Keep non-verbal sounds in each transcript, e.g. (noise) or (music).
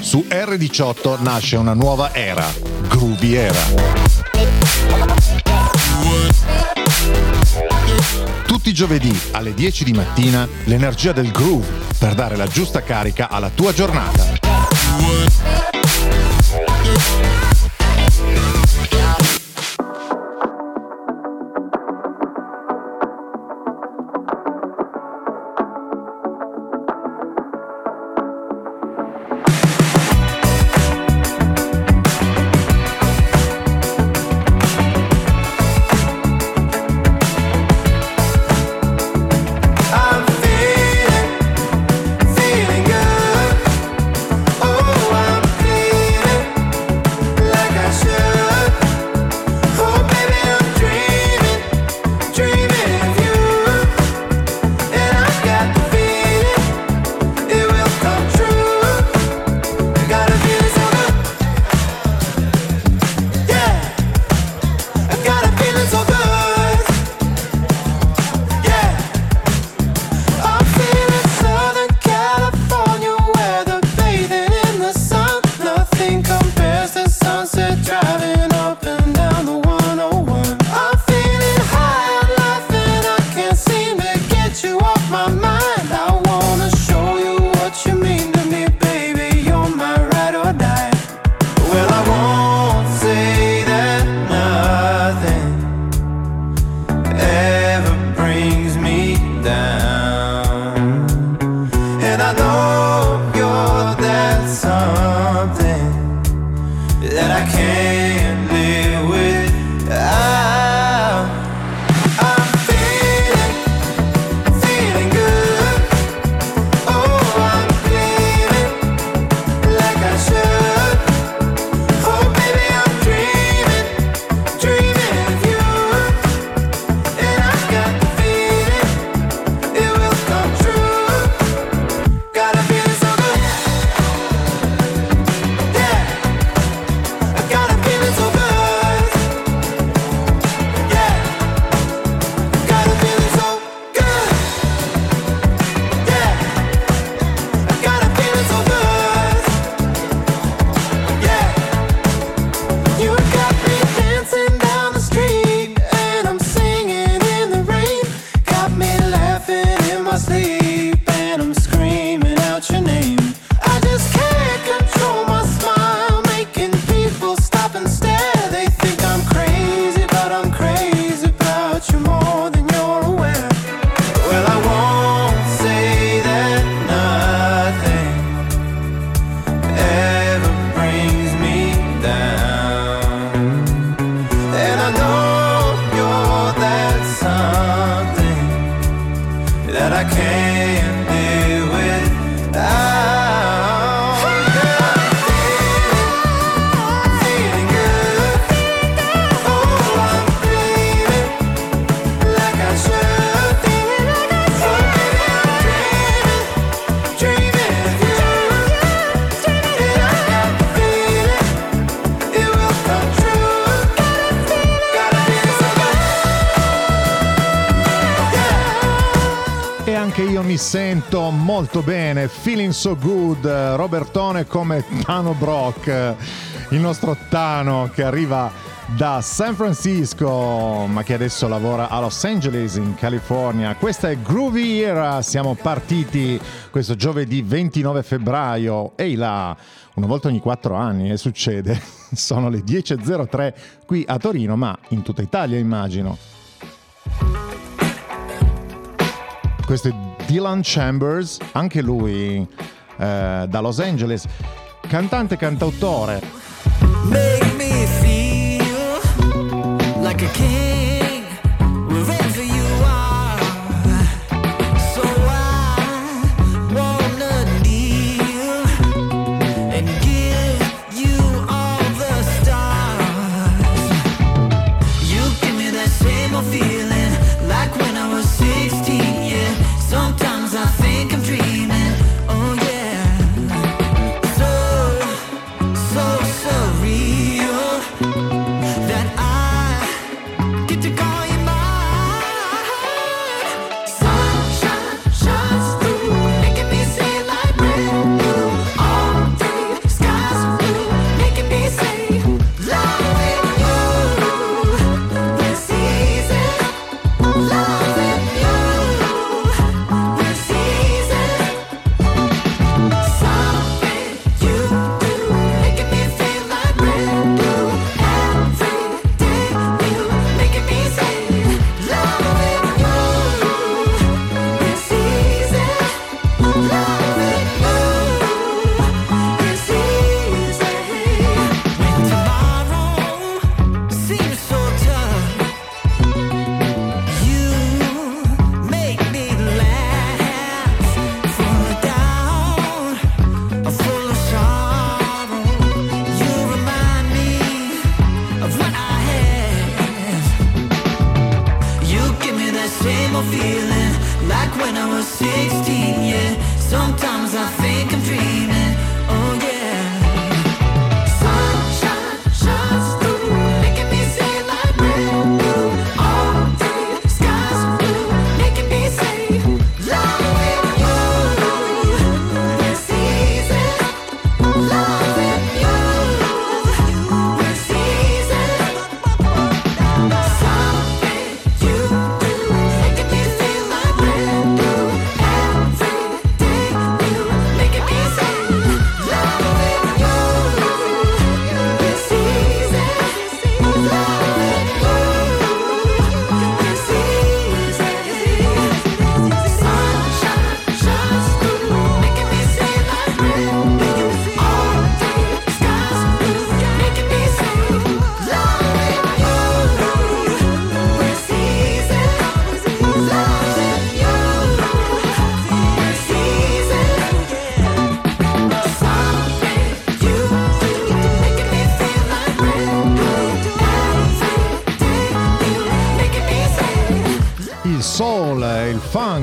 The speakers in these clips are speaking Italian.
Su R18 nasce una nuova era, Groovy Era. Tutti i giovedì alle 10 di mattina l'energia del groove per dare la giusta carica alla tua giornata. and I know sento molto bene, feeling so good, Robertone come Tano Brock, il nostro Tano che arriva da San Francisco ma che adesso lavora a Los Angeles in California. Questa è Groovy Era, siamo partiti questo giovedì 29 febbraio, ehi là, una volta ogni quattro anni e eh, succede, (laughs) sono le 10.03 qui a Torino ma in tutta Italia immagino. Questo è Dylan Chambers, anche lui eh, da Los Angeles, cantante e cantautore. Make me feel like a king.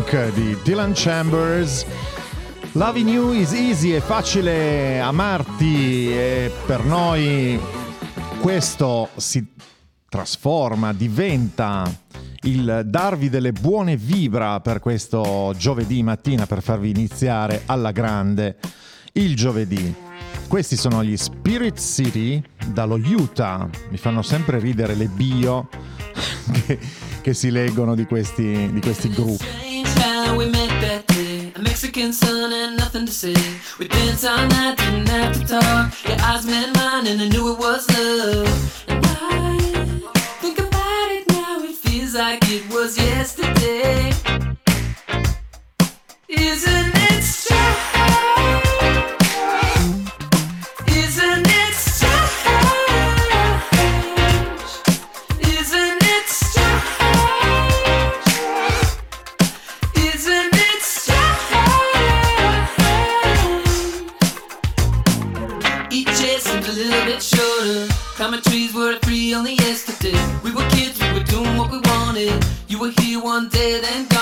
Funk di Dylan Chambers. Loving You is easy, è facile amarti e per noi questo si trasforma, diventa il darvi delle buone vibra per questo giovedì mattina per farvi iniziare alla grande il giovedì. Questi sono gli Spirit City dallo Utah. Mi fanno sempre ridere le bio (laughs) che, che si leggono di questi, di questi gruppi. Mexican sun and nothing to say. We danced all night, didn't have to talk. Your eyes met mine, and I knew it was love. And I think about it now, it feels like it was yesterday. Isn't it only yesterday. We were kids, we were doing what we wanted. You were here one day, then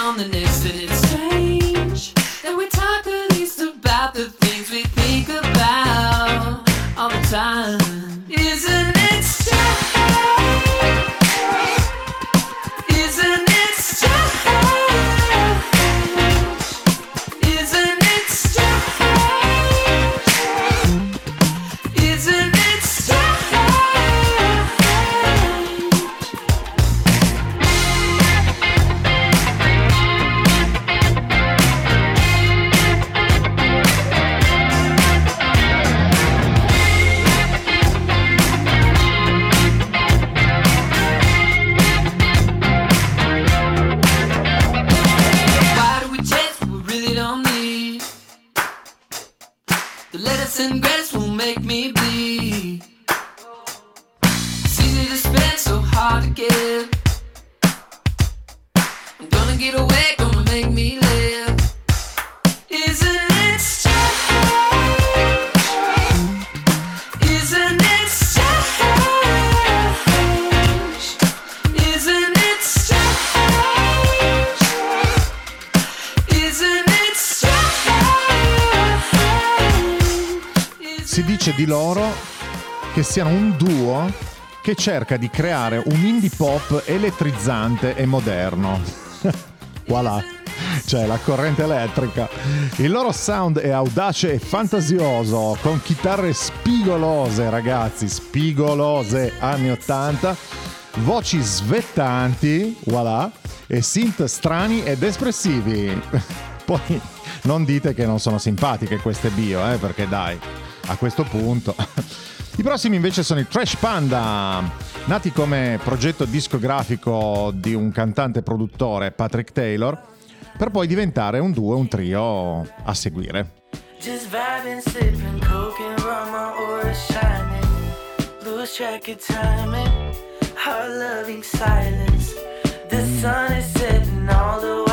di loro che siano un duo che cerca di creare un indie pop elettrizzante e moderno. (laughs) voilà, cioè la corrente elettrica. Il loro sound è audace e fantasioso, con chitarre spigolose, ragazzi, spigolose anni 80, voci svettanti, voilà, e synth strani ed espressivi. (laughs) Poi non dite che non sono simpatiche queste bio, eh, perché dai a questo punto. (laughs) I prossimi invece sono i Trash Panda, nati come progetto discografico di un cantante produttore, Patrick Taylor, per poi diventare un duo, un trio a seguire. Just vibing, sipping, coke and rum, my aura shining. Lose track of timing, heart loving silence. The sun is setting all the while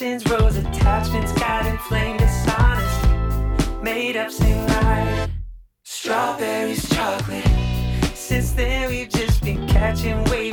passions rose, attachments got inflamed, dishonest. Made up, same right. Strawberries, chocolate. Since then, we've just been catching waves.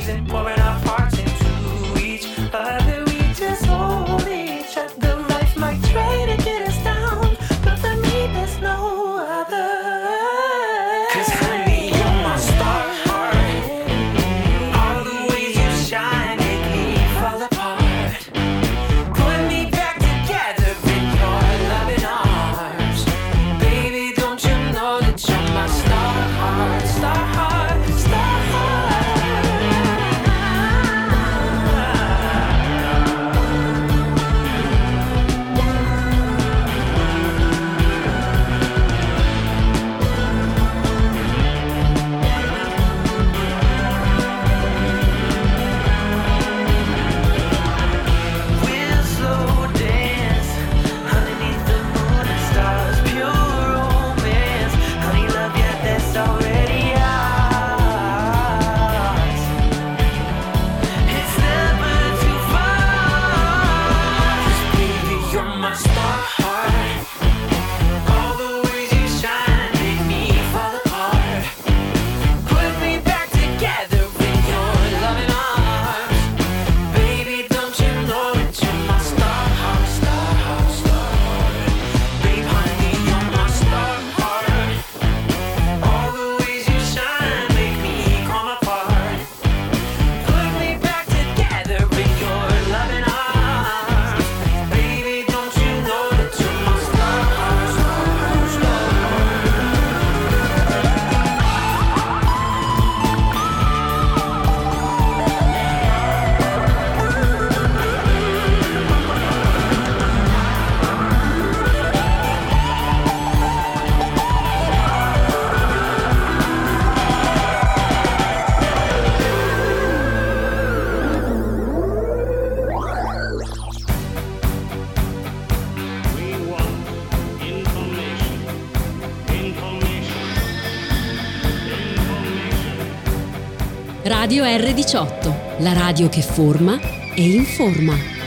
R18, la radio che forma e informa.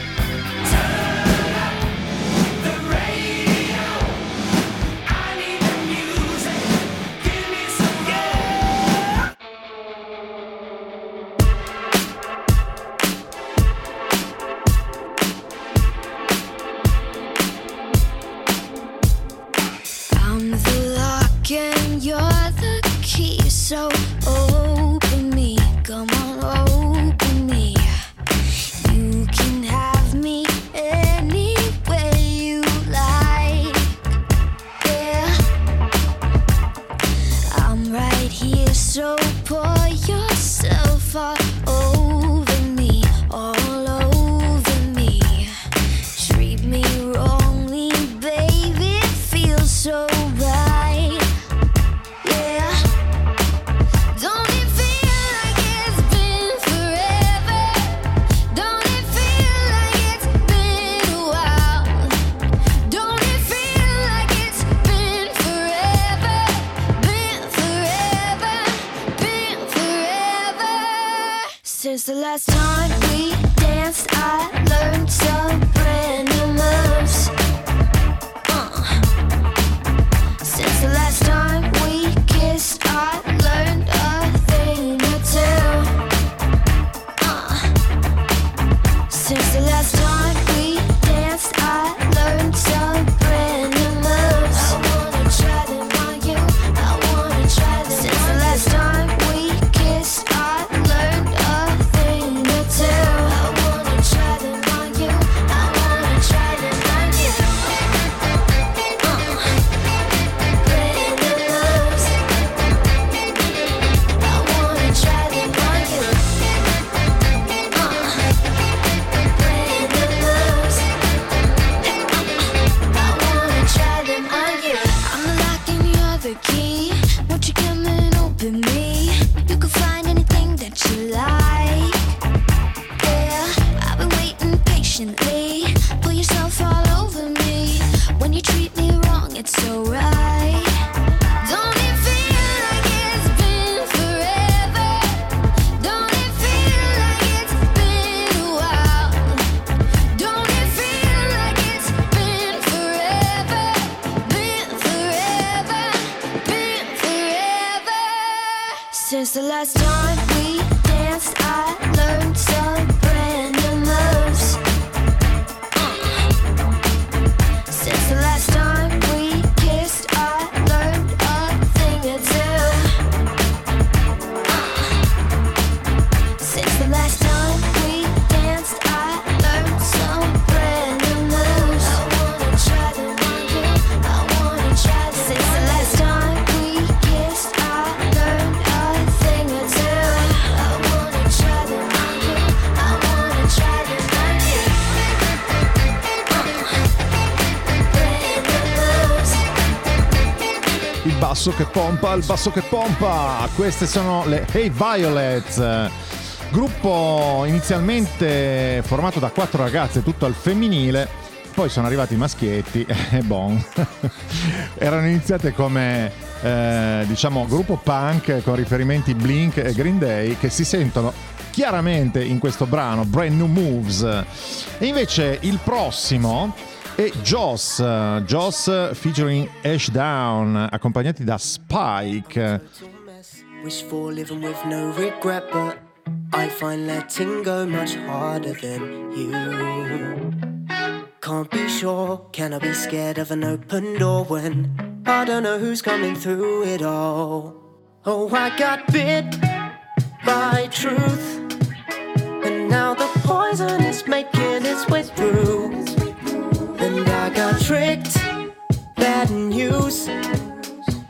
Since the last time we danced, I learned some brand new moves. Basso che pompa, il basso che pompa. Queste sono le Hey Violets. Gruppo inizialmente formato da quattro ragazze, tutto al femminile. Poi sono arrivati i maschietti (laughs) e bon. (laughs) Erano iniziate come eh, diciamo gruppo punk con riferimenti Blink e Green Day che si sentono chiaramente in questo brano Brand New Moves. E invece il prossimo è Joss, Joss featuring Ashdown, accompagnati da Spike. Wishful living with no regret, but I find letting go much harder than you. Can't be sure, can I be scared of an open door when I don't know who's coming through it all? Oh, I got bit by truth, and now the poison is making its way through. And I got tricked, bad news.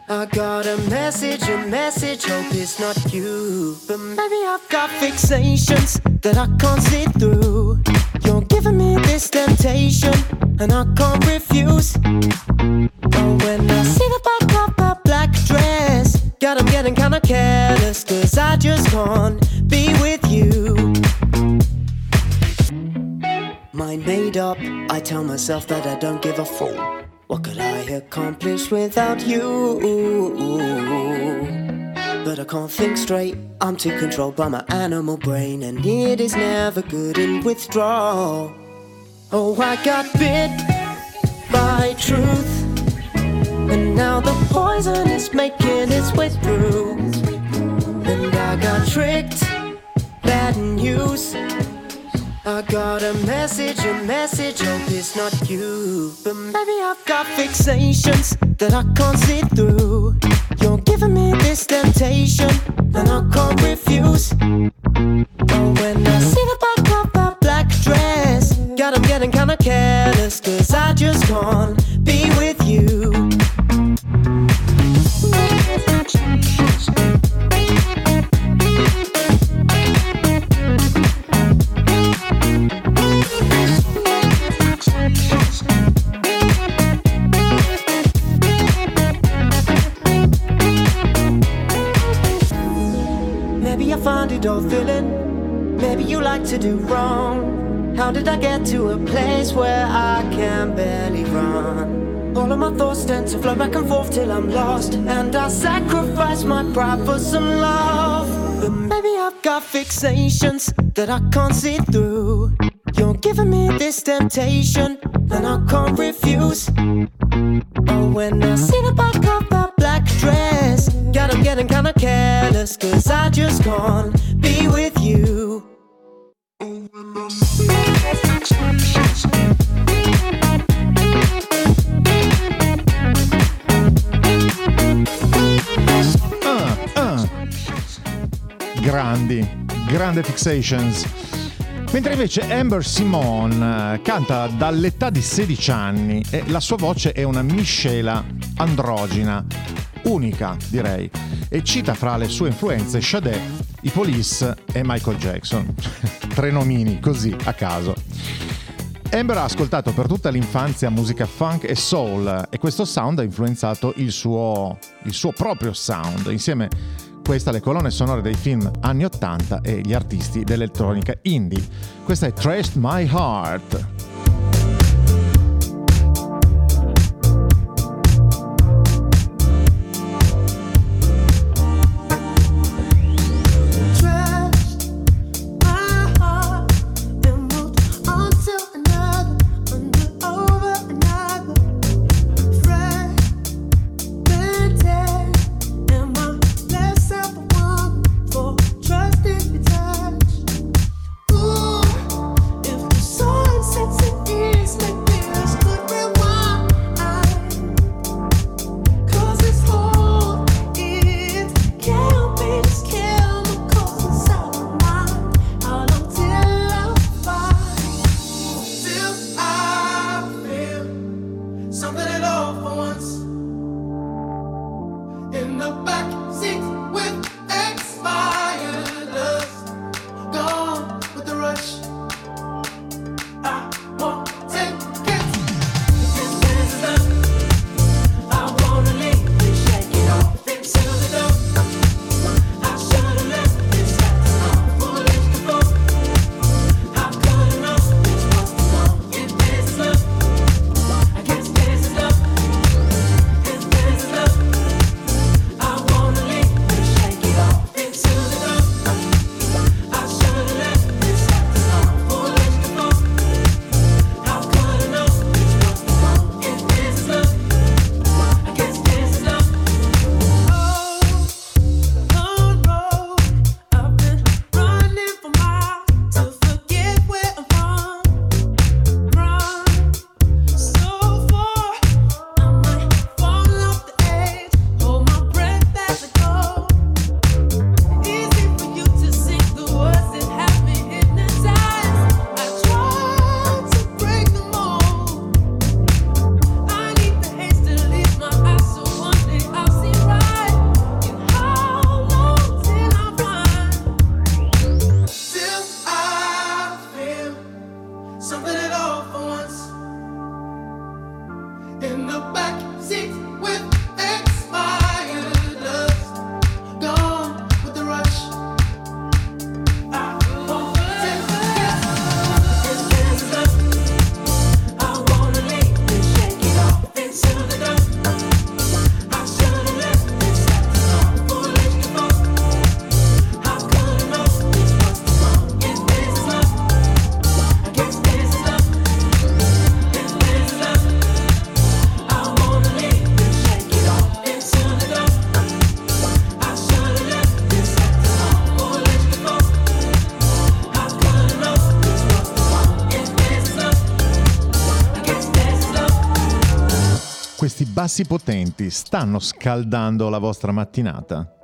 I got a message, a message, hope it's not you. But maybe I've got fixations that I can't see through. You're giving me this temptation, and I can't refuse. Oh, when I see the back of that black dress, God, I'm getting kinda careless, cause I just can't be with Mind made up, I tell myself that I don't give a fuck. What could I accomplish without you? But I can't think straight, I'm too controlled by my animal brain, and it is never good in withdrawal. Oh, I got bit by truth, and now the poison is making its way through. And I got tricked, bad news. I got a message, a message, hope it's not you. But maybe I've got fixations that I can't see through. You're giving me this temptation, and I can't refuse. Oh, when I see the back of that black dress, God, I'm getting kinda careless, cause I just can't All thrilling. Maybe you like to do wrong. How did I get to a place where I can barely run? All of my thoughts tend to flow back and forth till I'm lost. And I sacrifice my pride for some love. But maybe I've got fixations that I can't see through. You're giving me this temptation, and I can't refuse. Oh, when I see the back of that black dress, God, I'm getting kinda careless, cause I just can't be with you. Ah, ah. Grandi, grande fixations. Mentre invece Amber Simone eh, canta dall'età di 16 anni e la sua voce è una miscela androgina, unica direi, e cita fra le sue influenze Sade, i Police e Michael Jackson. (laughs) Tre nomini così a caso. Amber ha ascoltato per tutta l'infanzia musica funk e soul e questo sound ha influenzato il suo, il suo proprio sound, insieme questa le colonne sonore dei film anni 80 e gli artisti dell'elettronica indie. Questa è Traced My Heart. Potenti stanno scaldando la vostra mattinata?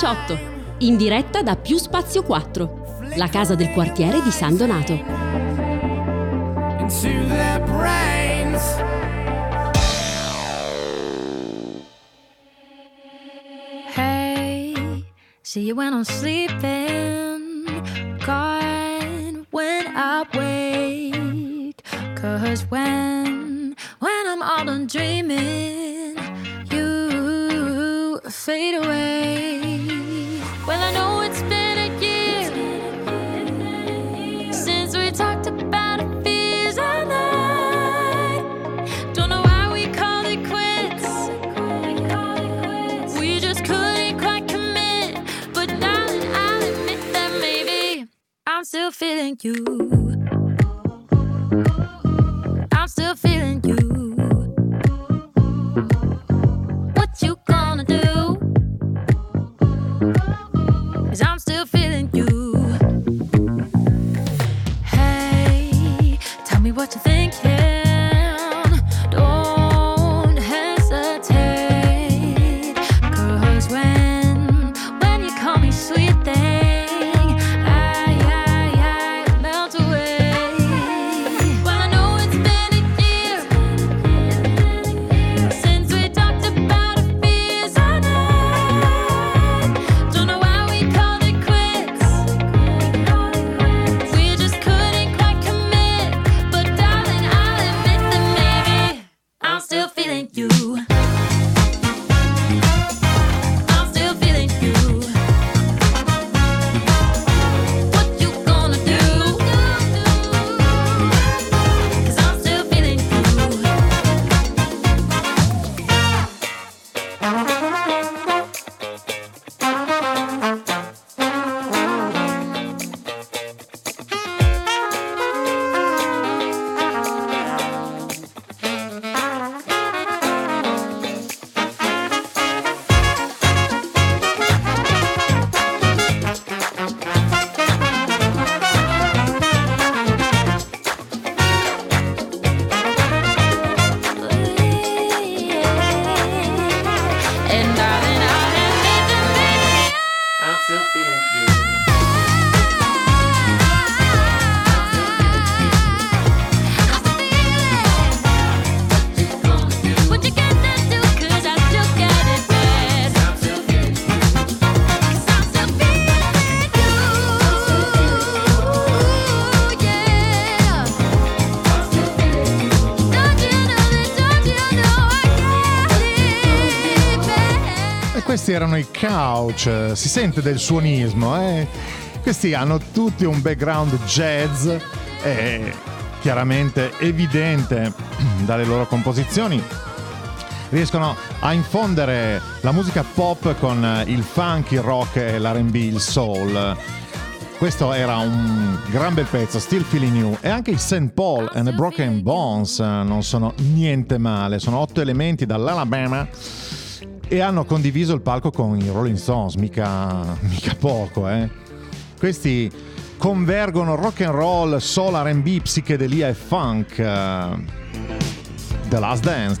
GR18, in diretta da Più Spazio 4, la casa del quartiere di San Donato. Hey, see you when I'm sleeping, gone when I wake. Cause when, when I'm all done dreaming, you fade away. Still feeling you. And questi erano i couch, si sente del suonismo, eh? Questi hanno tutti un background jazz e chiaramente evidente (clears throat) dalle loro composizioni. Riescono a infondere la musica pop con il funk, il rock l'R&B, il soul. Questo era un gran bel pezzo, Still Feeling You. E anche i St. Paul and the Broken Bones eh, non sono niente male. Sono otto elementi dall'Alabama e hanno condiviso il palco con i Rolling Stones, mica, mica poco, eh. Questi convergono rock and roll, soul, R&B, psichedelia e funk. eh, The Last Dance.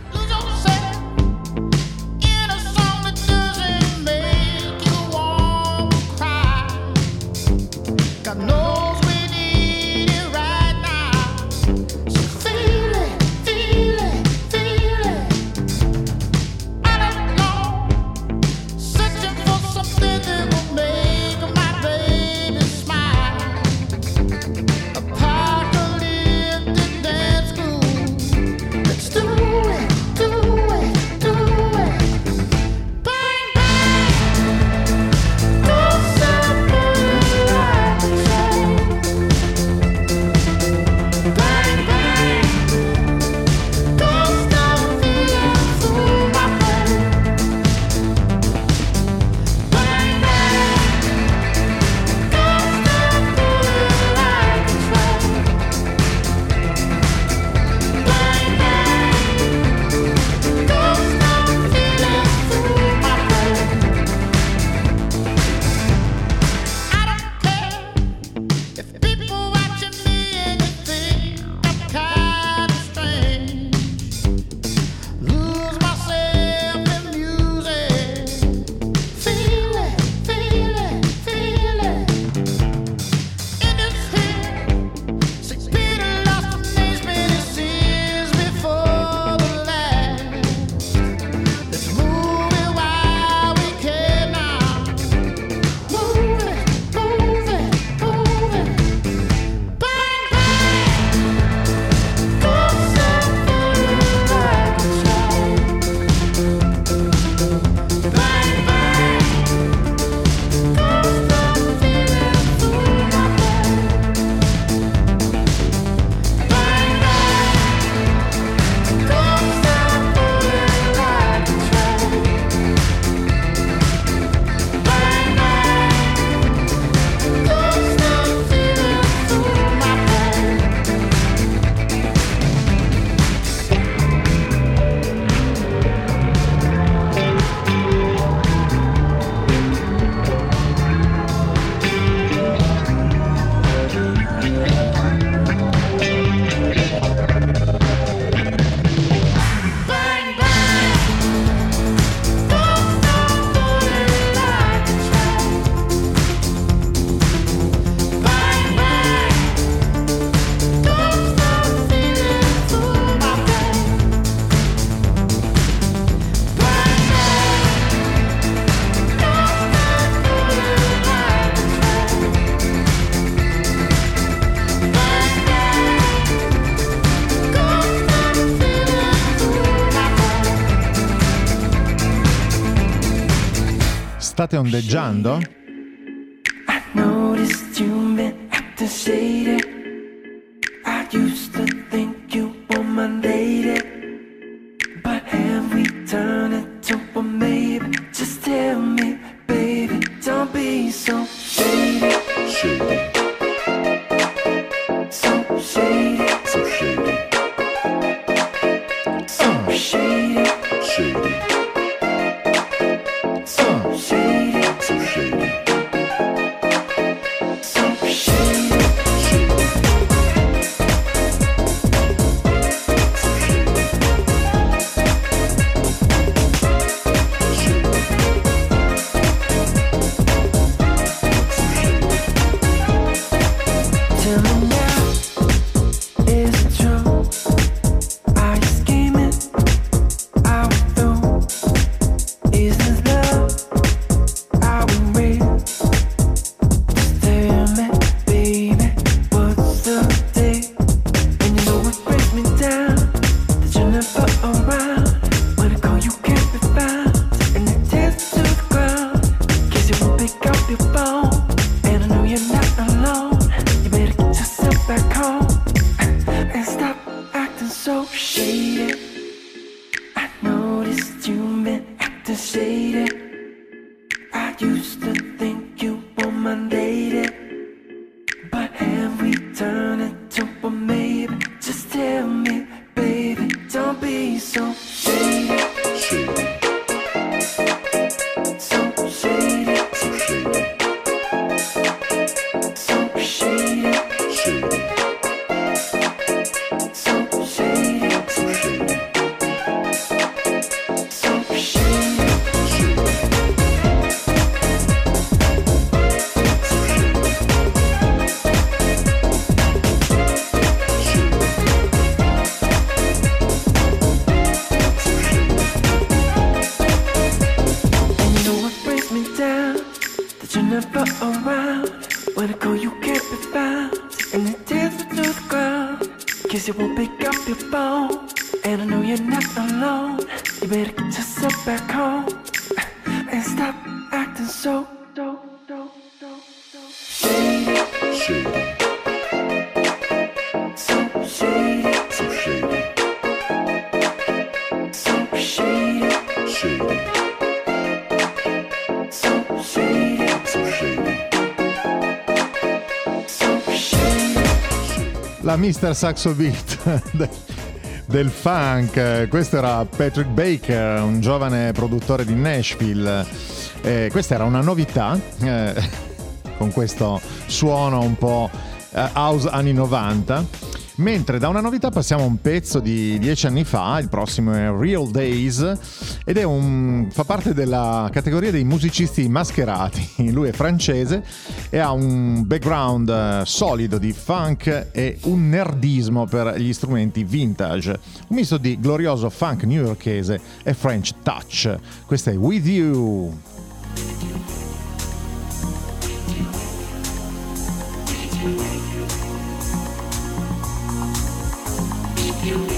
State ondeggiando? Mr. Saxo Beat. (laughs) del funk. Questo era Patrick Baker, un giovane produttore di Nashville. Eh, questa era una novità, eh, (laughs) con questo suono un po' eh, house anni 90. Mentre da una novità passiamo a un pezzo di dieci anni fa, il prossimo è Real Days, ed è un, fa parte della categoria dei musicisti mascherati. (laughs) Lui è francese e ha un background eh, solido di funk e un nerdismo per gli strumenti vintage. Un misto di glorioso funk newyorkese e French touch. Questo è With You. you.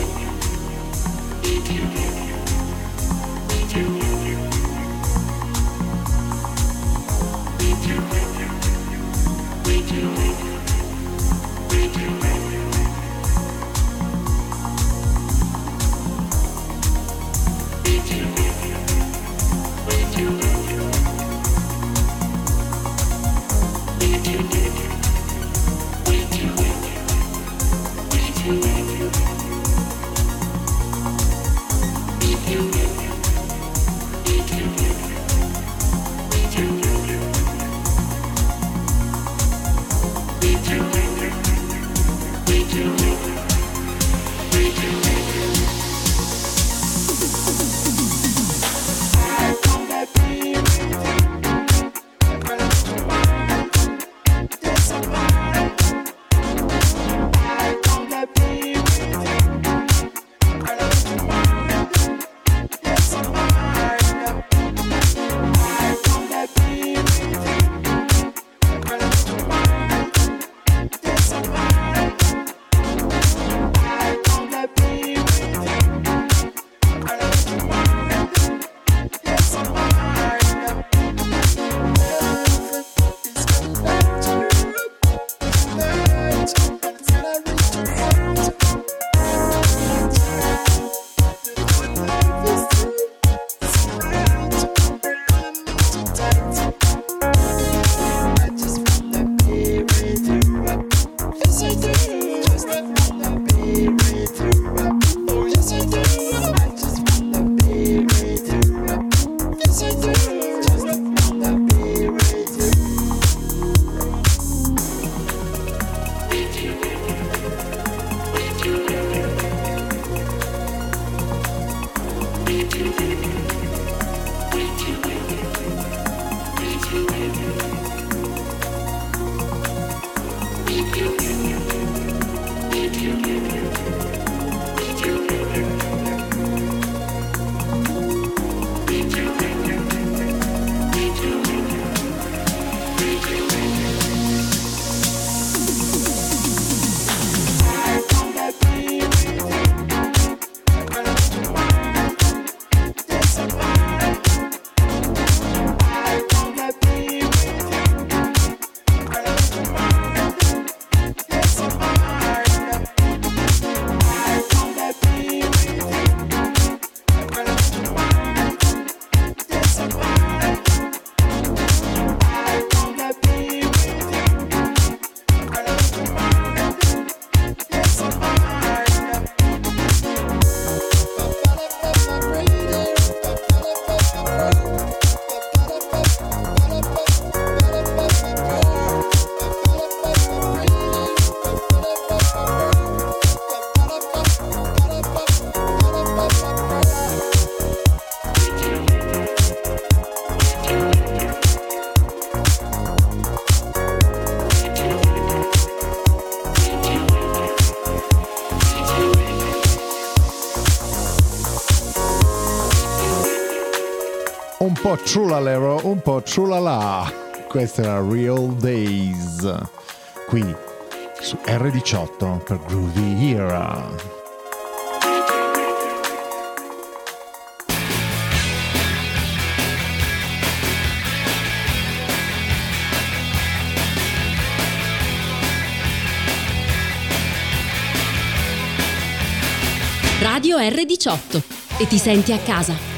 po' trulalero, un po' trulala. Questa era Real Days, qui su R18 per Groovy Era. Radio R18 e ti senti a casa.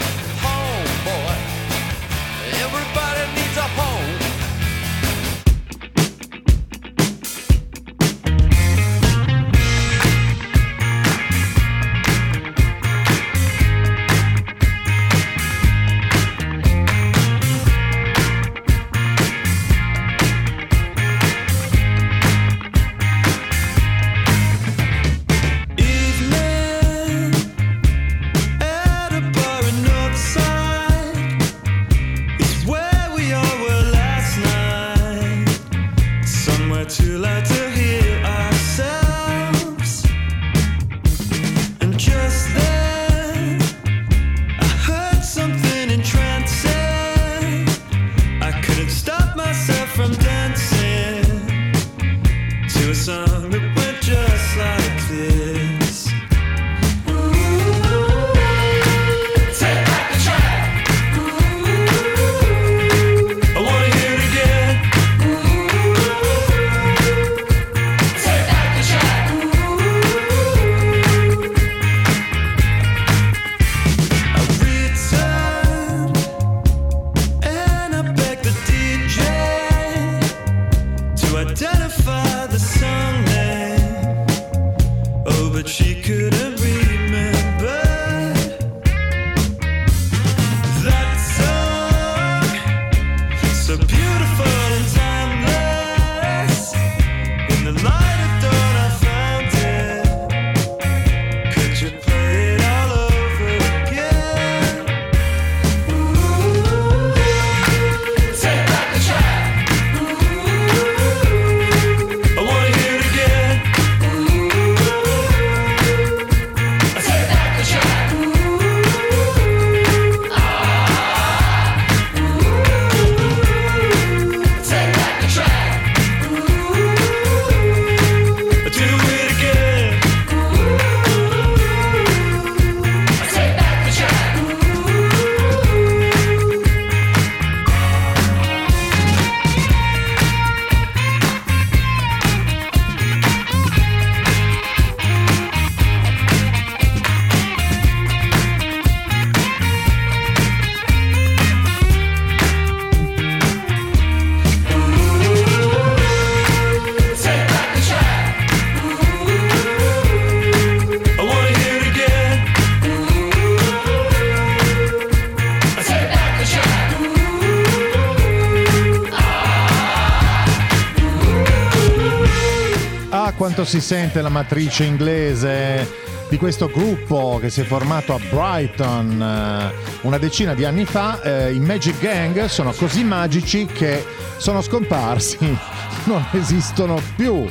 quanto si sente la matrice inglese di questo gruppo che si è formato a Brighton eh, una decina di anni fa, eh, i Magic Gang sono così magici che sono scomparsi, (laughs) non esistono più.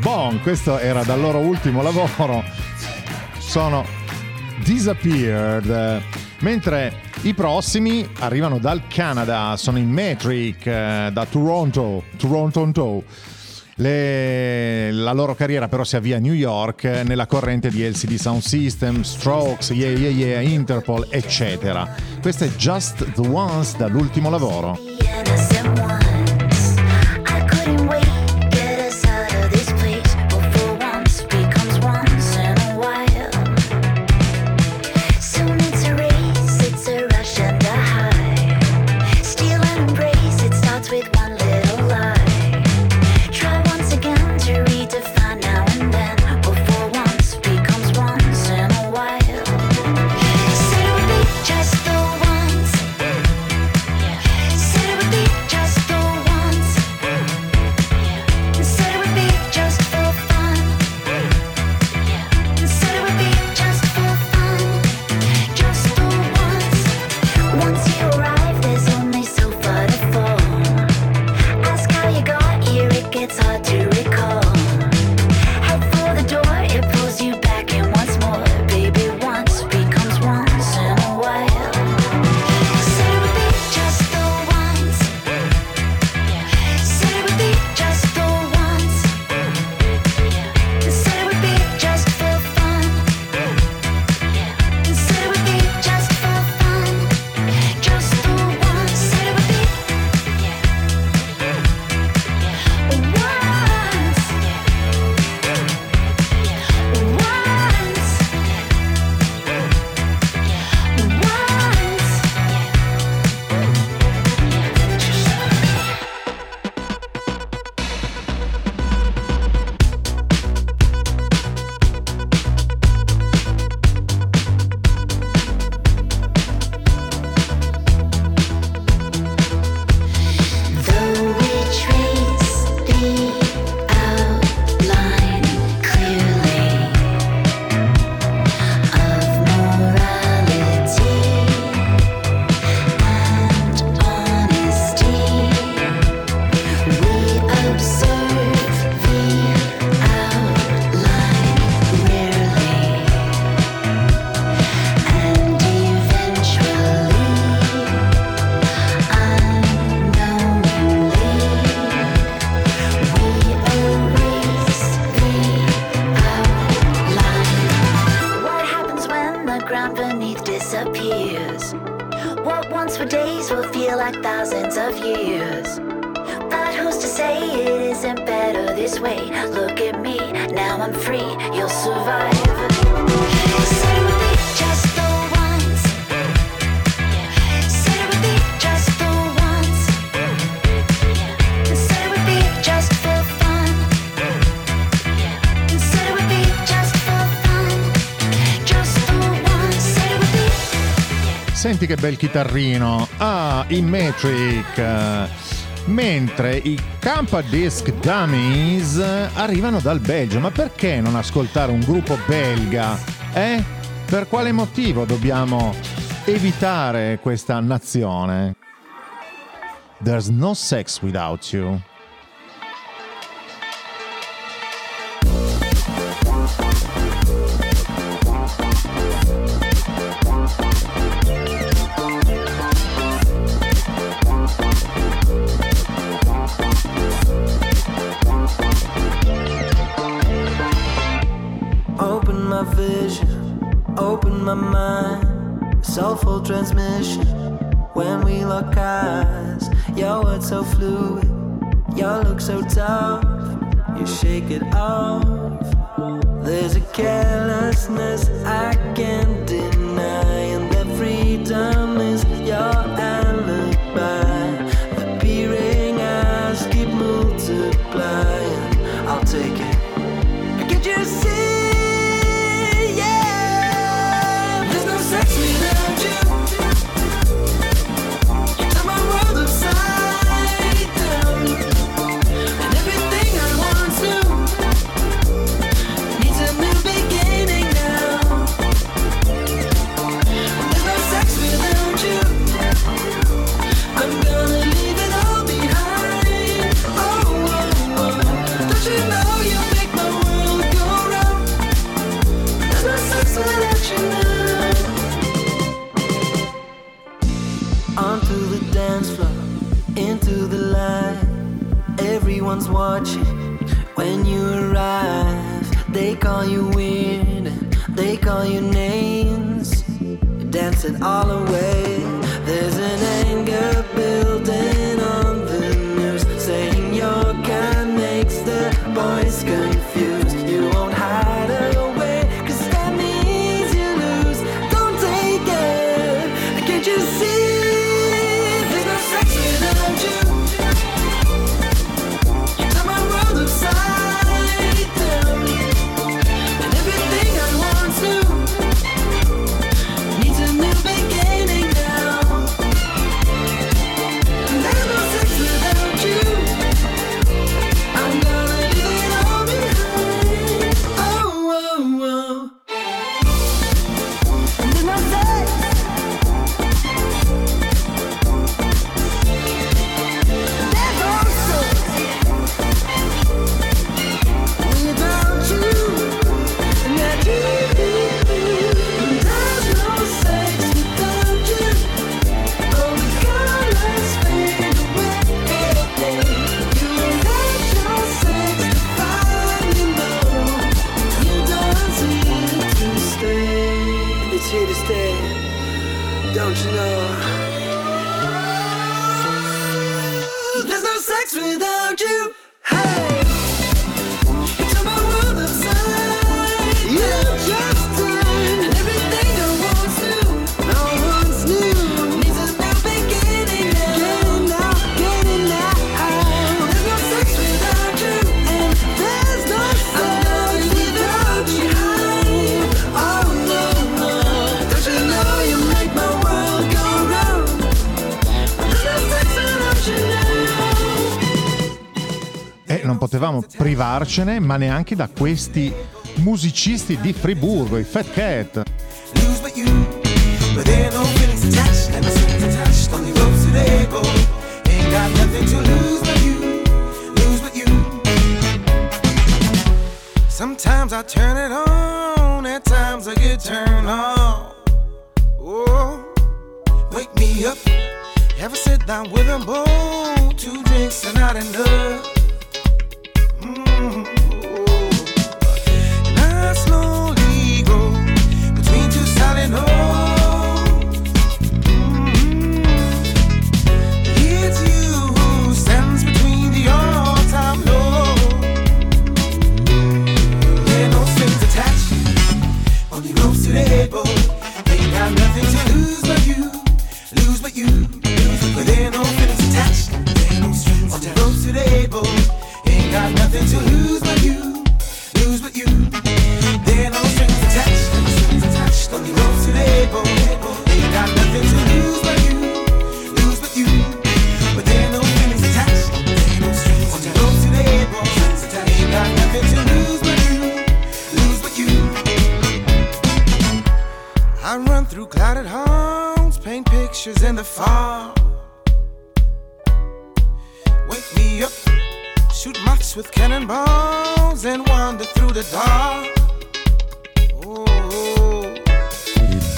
Bon, questo era dal loro ultimo lavoro, sono disappeared. Mentre i prossimi arrivano dal Canada, sono in Metric, eh, da Toronto, Toronto. Le... la loro carriera però si avvia a New York eh, nella corrente di LCD Sound System, Strokes, Yeah Yeah Yeah, Interpol, eccetera. Questo è Just the Ones dall'ultimo lavoro. che bel chitarrino. Ah, i Metric. Mentre i Campa Disc Dummies arrivano dal Belgio, ma perché non ascoltare un gruppo belga? Eh? Per quale motivo dobbiamo evitare questa nazione? There's no sex without you. my mind. Soulful transmission when we lock eyes. Your words so fluid, your look so tough. You shake it off. There's a carelessness I can They call you weird, they call you names. You're dancing all away. There's an anger building on the nerves, saying your kind makes the boys confused. privarcene, ma neanche da questi musicisti di Friburgo, i Fat Cat. Sometimes I turn it on, at times I get turned on. Oh, wake me up. Ever sit down with a bowl, two drinks and not enough. to. They got nothing to lose but you, lose but you. There no feelings attached. On the to the able. Ain't got nothing to lose but you, lose but you. There no strings attached. On the road to the able. Ain't got nothing to lose. clouded homes paint pictures in the fall. Wake me up, shoot moths with cannonballs, and wander through the dark. Oh,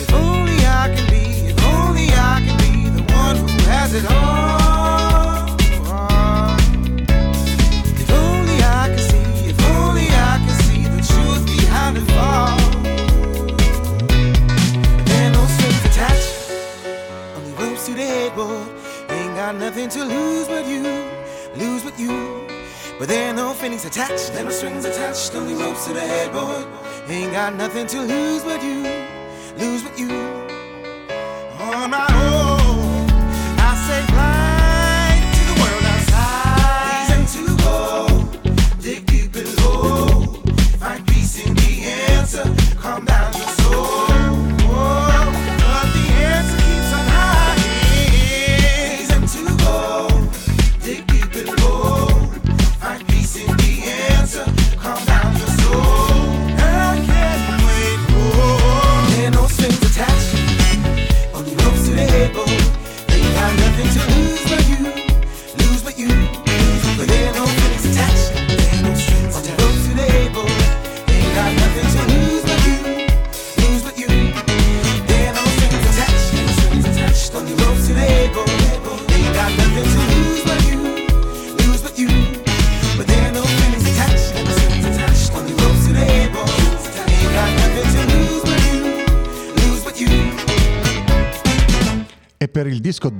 if only I can be, if only I can be the one who has it all. got nothing to lose but you, lose but you. But there are no feelings attached, there no strings attached, only ropes to the headboard. Ain't got nothing to lose but you, lose but you. On my own.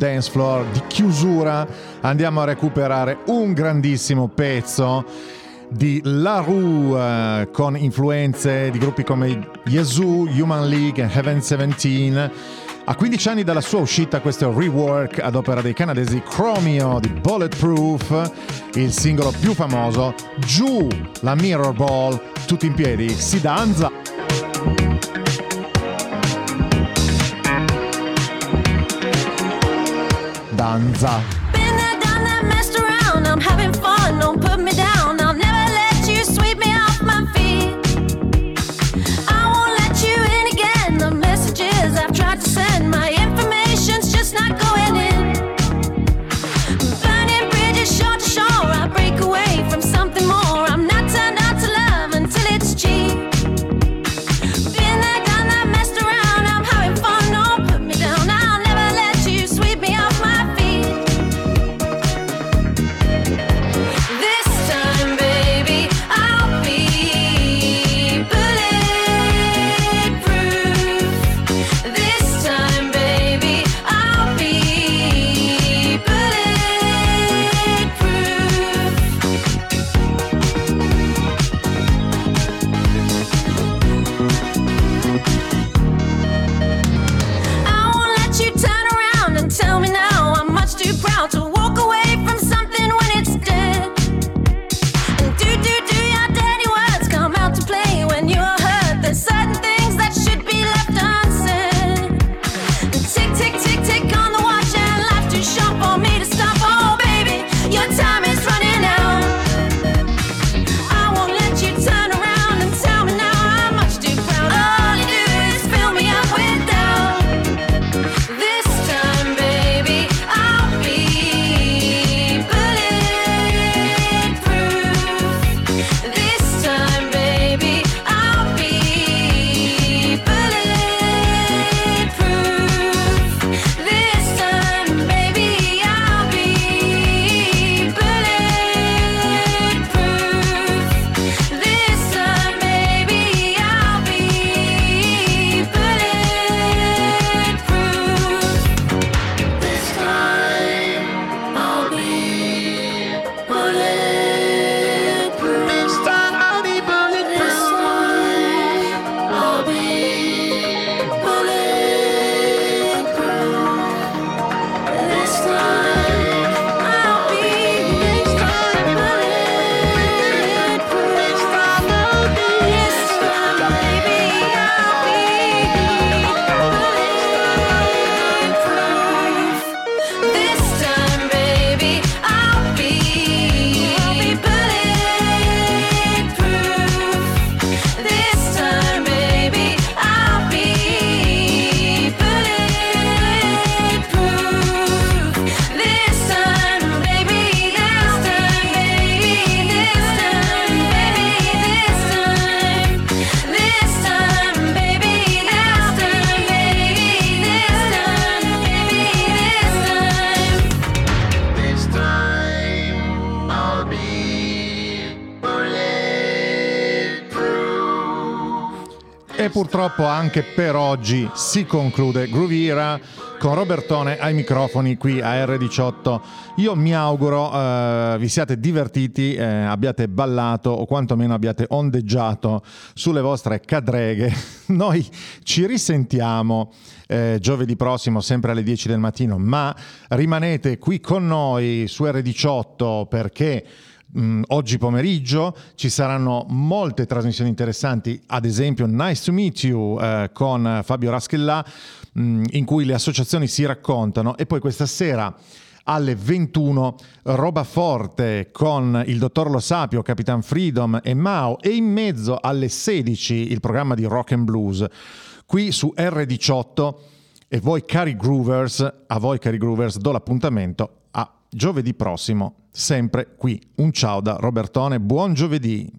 dance floor di chiusura andiamo a recuperare un grandissimo pezzo di La Rue eh, con influenze di gruppi come Yazoo, Human League, e Heaven 17. A 15 anni dalla sua uscita questo rework ad opera dei canadesi Chromio di Bulletproof, il singolo più famoso, Giù la Mirror Ball, tutti in piedi, si danza. danza. Purtroppo anche per oggi si conclude Grooviera con Robertone ai microfoni qui a R18. Io mi auguro eh, vi siate divertiti, eh, abbiate ballato o quantomeno abbiate ondeggiato sulle vostre cadreghe. (laughs) Noi ci risentiamo eh, giovedì prossimo, sempre alle 10 del mattino, ma rimanete qui con noi su R18 perché Mm, oggi pomeriggio ci saranno molte trasmissioni interessanti, ad esempio Nice to Meet You eh, con Fabio Raschellà, mm, in cui le associazioni si raccontano. E poi questa sera alle 21 roba forte con il dottor Lo Sapio, Capitan Freedom e Mao e in mezzo alle 16 il programma di Rock and Blues qui su R18 e voi cari groovers, a voi cari groovers do l'appuntamento giovedì prossimo, sempre qui. Un ciao da Robertone, buon giovedì!